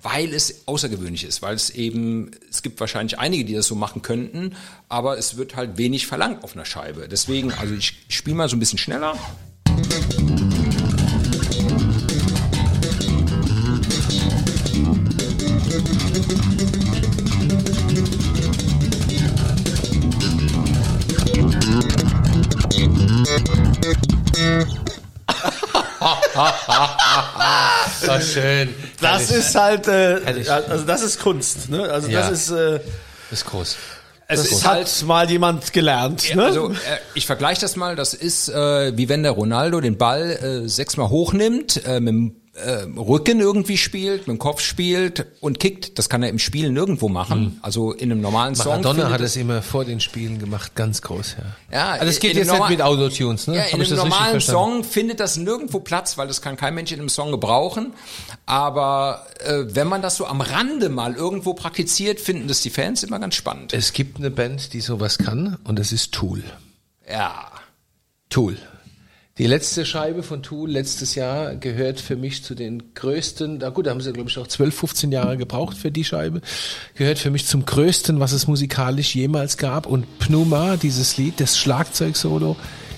weil es außergewöhnlich ist, weil es eben, es gibt wahrscheinlich einige, die das so machen könnten, aber es wird halt wenig verlangt auf einer Scheibe. Deswegen, also ich spiele mal so ein bisschen schneller. Das ist schön. Das Herrlich. ist halt, äh, also das ist Kunst. Ne? Also Ja. das ist, äh, ist groß. Es das ist hat halt mal jemand gelernt. Ne? Also äh, ich vergleiche das mal, das ist äh, wie wenn der Ronaldo den Ball äh, sechsmal hochnimmt, äh, mit dem äh, Rücken irgendwie spielt, mit dem Kopf spielt und kickt. Das kann er im Spiel nirgendwo machen. Also in einem normalen Song. Maradona hat es- immer vor den Spielen gemacht, ganz groß, ja. Ja, also es geht jetzt nicht mit Autotunes, ne? Ja, in einem normalen? Song findet das nirgendwo Platz, weil das kann kein Mensch in einem Song gebrauchen. Aber äh, wenn man das so am Rande mal irgendwo praktiziert, finden das die Fans immer ganz spannend. Es gibt eine Band, die sowas kann und das ist Tool. Ja. Tool. Die letzte Scheibe von Tool letztes Jahr gehört für mich zu den größten, na gut, da haben sie glaube ich auch 12, 15 Jahre gebraucht für die Scheibe, gehört für mich zum größten, was es musikalisch jemals gab und Pneuma, dieses Lied, das Schlagzeug-Solo,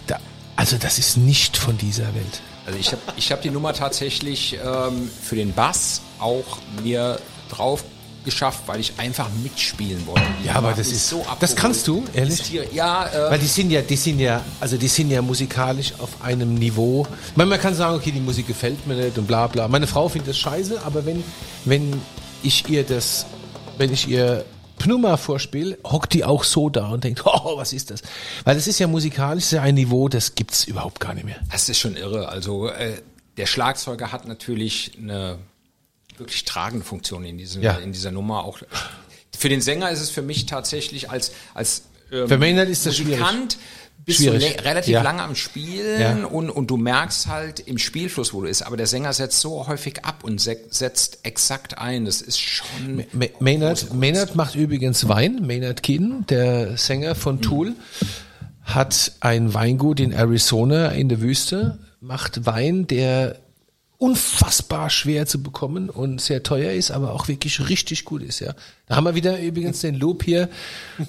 da, also das ist nicht von dieser Welt. Also ich habe ich hab die Nummer tatsächlich ähm, für den Bass auch mir drauf geschafft, weil ich einfach mitspielen wollte. Ja, aber das ist- so das abgeholt. kannst du, ehrlich? Hier- Ja, äh, Weil die sind ja, die sind ja, also die sind ja musikalisch auf einem Niveau. Meine, man kann sagen, okay, die Musik gefällt mir nicht und bla bla. Meine Frau findet das scheiße, aber wenn, wenn ich ihr das, wenn ich ihr Pneuma vorspiele, hockt die auch so da und denkt, oh, was ist das? Weil das ist ja musikalisch ist ja ein Niveau, das gibt's überhaupt gar nicht mehr. das ist schon irre. Also äh, der Schlagzeuger hat natürlich eine wirklich tragende Funktion in, diesem, Ja. in dieser Nummer. Auch für den Sänger ist es für mich tatsächlich als als ähm, Für Maynard ist das schwierig. Musikant bist Schwierig. du relativ Ja. lange am Spielen Ja. und, und du merkst halt im Spielfluss, wo du ist. Aber der Sänger setzt so häufig ab und se setzt exakt ein. Das ist schon. Ma- Maynard, Maynard macht übrigens Wein. Maynard Keenan, der Sänger von Tool, hat ein Weingut in Arizona in der Wüste, macht Wein, der unfassbar schwer zu bekommen und sehr teuer ist, aber auch wirklich richtig gut ist, ja. Da haben wir wieder übrigens den Loop hier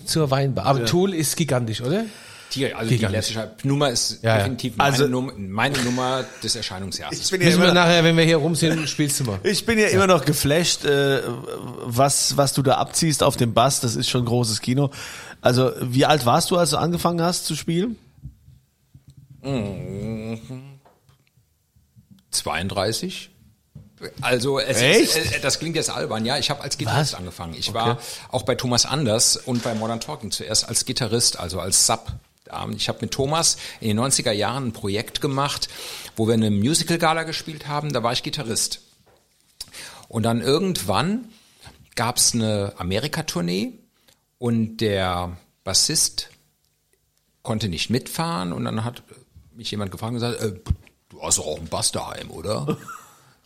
zur Weinbar. Aber Tool ist gigantisch, oder? Tier, also die Gigantisch. letzte Nummer ist Ja, ja. definitiv meine, Also- Nummer, meine Nummer des Erscheinungsjahres. Ich bin ja Müssen wir immer, nachher, wenn wir hier rum sind, spielst du mal. ich bin ja immer noch geflasht, äh, was, was du da abziehst auf dem Bass. Das ist schon großes Kino. Also, wie alt warst du, als du angefangen hast zu spielen? 32. Also es? Ist, äh, das klingt jetzt albern, ja. Ich habe als Gitarrist angefangen. Ich war auch bei Thomas Anders und bei Modern Talking zuerst als Gitarrist, also als Sub. Ich habe mit Thomas in den 90er Jahren ein Projekt gemacht, wo wir eine Musical-Gala gespielt haben. Da war ich Gitarrist. Und dann irgendwann gab es eine Amerika-Tournee und der Bassist konnte nicht mitfahren und dann hat mich jemand gefragt und gesagt, äh, du hast doch auch einen Bass daheim, oder?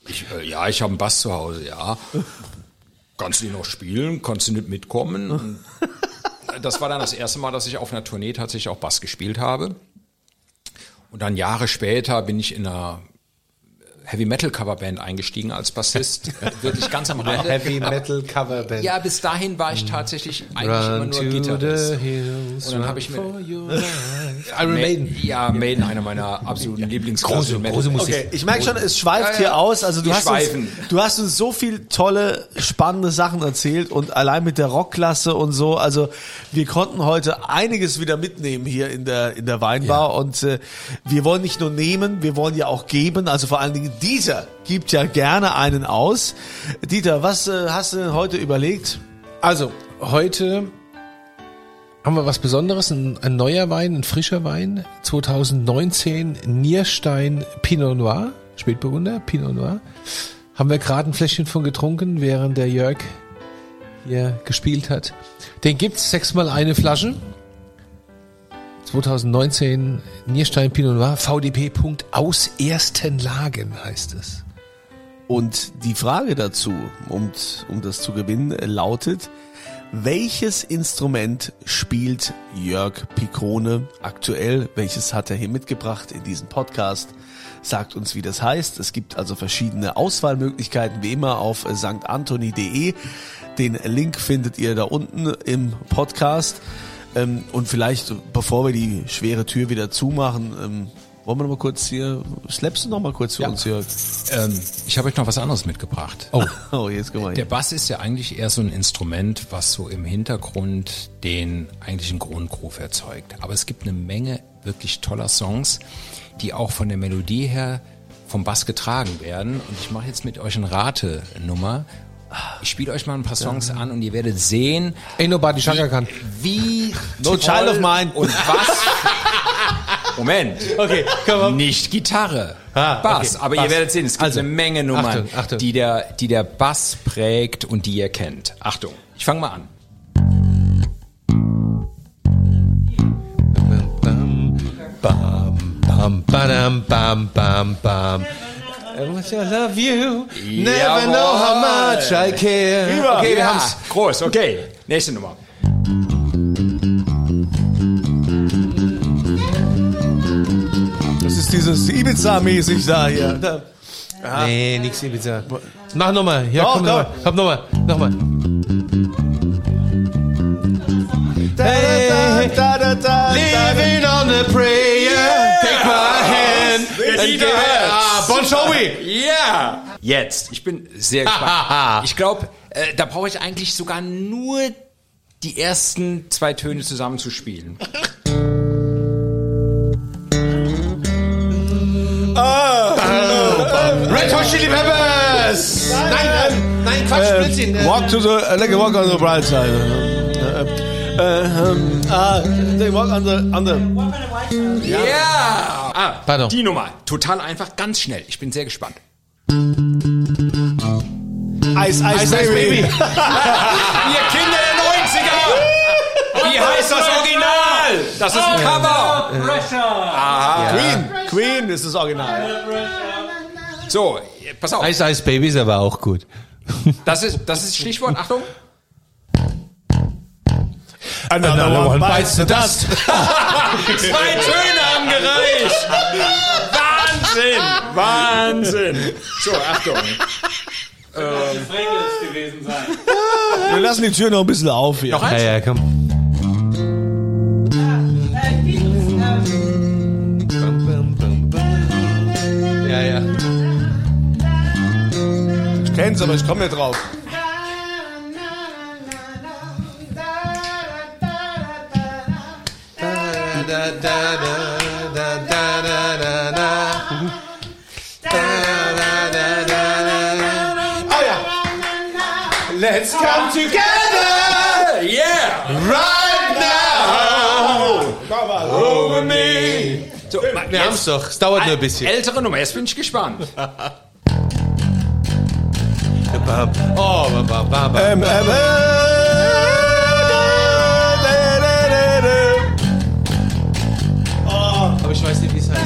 Ich, äh, ja, ich habe einen Bass zu Hause, ja. Kannst du ihn noch spielen? Kannst du nicht mitkommen? Das war dann das erste Mal, dass ich auf einer Tournee tatsächlich auch Bass gespielt habe. Und dann Jahre später bin ich in einer Heavy Metal Coverband eingestiegen als Bassist. Wirklich ganz am Rande. Heavy Metal Coverband. Ja, bis dahin war ich tatsächlich eigentlich immer nur Gitarrist. hills, Und dann run hab ich mir-. Iron Maiden. Ja, Maiden, einer meiner absoluten Große- Lieblingsklasse. große Musik. Okay, ich merke schon, es schweift Ja, ja. hier aus. Also du hast, uns, du hast uns so viel tolle, spannende Sachen erzählt und allein mit der Rockklasse und so. Also wir konnten heute einiges wieder mitnehmen hier in der in der Weinbar und äh, wir wollen nicht nur nehmen, wir wollen ja auch geben. Also vor allen Dingen dieser gibt ja gerne einen aus. Dieter, was äh, hast du denn heute überlegt? Also, heute haben wir was Besonderes, ein, ein neuer Wein, ein frischer Wein, 2019 Nierstein Pinot Noir, Spätburgunder Pinot Noir. Haben wir gerade ein Fläschchen von getrunken, während der Jörg hier gespielt hat. Den gibt's sechsmal eine Flasche. 2019 Nierstein Pinot Noir, VDP. aus ersten Lagen heißt es. Und die Frage dazu, um, um das zu gewinnen, lautet, welches Instrument spielt Jörg Picone aktuell? Welches hat er hier mitgebracht in diesem Podcast? Sagt uns, wie das heißt. Es gibt also verschiedene Auswahlmöglichkeiten, wie immer auf stantoni.de. Den Link findet ihr da unten im Podcast. Ähm, und vielleicht, bevor wir die schwere Tür wieder zumachen, ähm, wollen wir noch mal kurz hier, slappst du noch mal kurz für uns, Jörg? Ähm, ich habe euch noch was anderes mitgebracht. Oh, Oh, jetzt mal Der. Bass ist ja eigentlich eher so ein Instrument, was so im Hintergrund den eigentlichen Grundgroove erzeugt. Aber es gibt eine Menge wirklich toller Songs, die auch von der Melodie her vom Bass getragen werden. Und ich mache jetzt mit euch eine Ratenummer. Ich spiele euch mal ein paar Songs an und ihr werdet sehen, Ain't nobody Shaka Khan. wie No Child of Mine. und was. Moment. Okay, komm mal. Nicht Gitarre, Ah, Bass. okay, Aber Bass. ihr werdet sehen, es gibt Also, eine Menge Nummern, Achtung, Achtung. Die, der, die der Bass prägt und die ihr kennt. Achtung, ich fange mal an. Bam, bam, badam, bam, bam, bam. I love you, never know how much I care. Okay, wir ja, haben's. groß, okay. Nächste Nummer. Das ist dieses Ibiza-mäßig da hier. Da. Nee, nix Ibiza. Mach nochmal. Ja, Doch, komm nochmal. Hab nochmal. Nochmal. Living on a prayer. Take my hand. Lieder. Ah, Bon Jovi. Ja! Jetzt, ich bin sehr gespannt. ich glaube, äh, da brauche ich eigentlich sogar nur die ersten zwei Töne zusammen zu spielen. Red Hot Chili Peppers. Nein, ähm, nein, Quatsch, Blödsinn. Äh, Walk to the, uh, like a walk on the bright side. Uh, uh, um, ah, they walk on the, on the. Ja! Ah, Pardon. die Nummer. Total einfach, ganz schnell. Ich bin sehr gespannt. Ice, Ice, Ice Ice Baby. Baby. Ihr Kinder der 90er! Wie heißt das Original? Das ist ein Cover. Queen. Queen ist das Original. So, pass auf. Ice Ice Baby ist aber auch gut. Das ist das ist Stichwort. Achtung. Another one bites the dust. Zwei Töne haben gereicht. Wahnsinn. Wahnsinn. So, Achtung. Wir lassen die Tür noch ein bisschen auf hier. Noch Ja, eins? ja, komm. Ja, ja. Ich kenn's, aber ich komme nicht drauf. Let's come together Yeah. right now. Over me. So, Wir haben's doch. Es dauert nur ein bisschen. Ältere Nummer. Jetzt bin ich gespannt. Oh, ba, ba, ba, ba. Ähm, ähm, Aber ich weiß nicht, wie es heißt.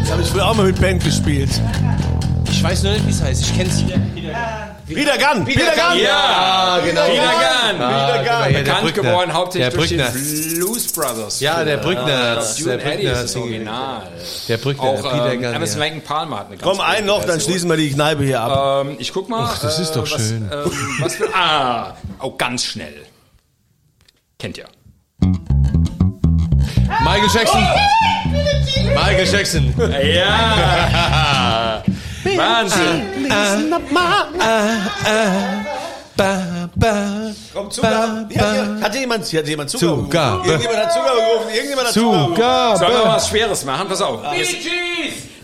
Das habe ich früher auch mal mit Band gespielt. Ich weiß nur nicht, wie es heißt. Ich kenn's. Peter Gunn. Peter Gunn. Ja, genau. Peter Gunn. Ah, Peter Gunn. ja, der Bekannt Brückner. geworden hauptsächlich Der durch Brückner. den Blues Brothers. Ja, der Brückner der Brückner ist. Original. Der Brückner, Auch Peter ähm, Gunn. Emerson Ja. Lake Palmer hat eine ganz Komm, einen noch, dann schließen wir die Kneipe hier ab. Ähm, ich guck mal. Ach, das ist doch was, schön. Ähm, was für, ah, oh, ganz schnell. Kennt ihr. Michael Jackson. Michael Jackson. Ja. Wahnsinn. Ba, ba, Komm, Zugabe. ba, Ja, ja. ba. Hat jemand, hier hat jemand Zugabe? Irgendjemand hat Zugabe gerufen. Irgendjemand hat Zugabe gerufen. Zugabe. Sollen wir mal was Schweres machen? Pass auf. Jetzt,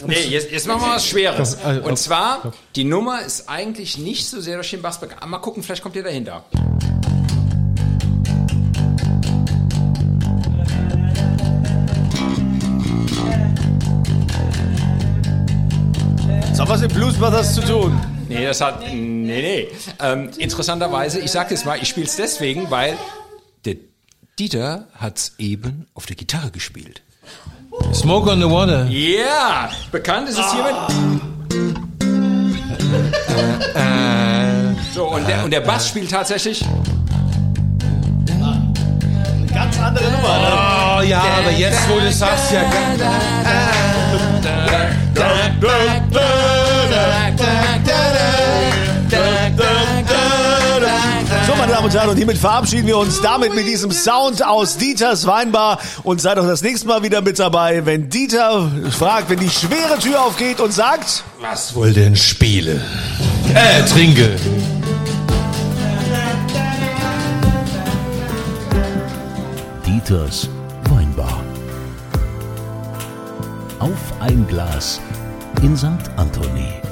nee, jetzt, jetzt machen wir was Schweres. Also, Und zwar, die Nummer ist eigentlich nicht so sehr durch den Bass. Mal gucken, vielleicht kommt ihr dahinter. Hat was mit Blues Brothers zu tun. Nee, das hat. Nee, nee. Ähm, interessanterweise, ich sag jetzt mal, ich spiele es deswegen, weil der Dieter hat's eben auf der Gitarre gespielt. Smoke on the water. Ja, bekannt ist es hiermit. So, und der, und der Bass spielt tatsächlich. Ganz andere Nummer. Ne? Oh ja, aber jetzt, wo du sagst, ja. Damen und Herren, und hiermit verabschieden wir uns damit mit diesem Sound aus Dieters Weinbar und seid auch das nächste Mal wieder mit dabei, wenn Dieter fragt, wenn die schwere Tür aufgeht und sagt, Was wohl denn spiele? Äh, trinke. Dieters Weinbar. Auf ein Glas in St. Anthony.